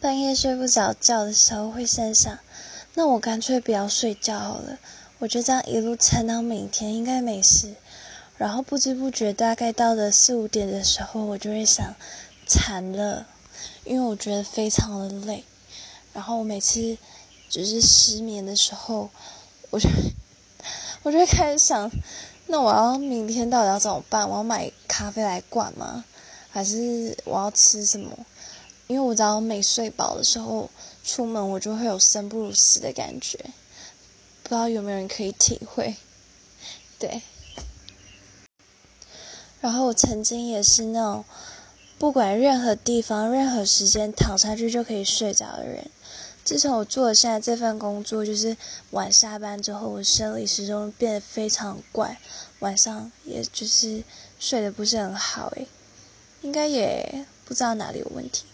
半夜睡不着觉的时候会先想，那我干脆不要睡觉好了，我就这样一路撑到明天应该没事。然后不知不觉大概到了四五点的时候，我就会想，惨了，因为我觉得非常的累。然后我每次只是失眠的时候，我就 我就开始想，那我要明天到底要怎么办？我要买咖啡来灌吗？还是我要吃什么？因为我只要没睡饱的时候出门，我就会有生不如死的感觉。不知道有没有人可以体会？对。然后我曾经也是那种不管任何地方、任何时间躺下去就可以睡着的人。自从我做了现在这份工作，就是晚下班之后，我生理时钟变得非常怪，晚上也就是睡得不是很好。诶，应该也不知道哪里有问题。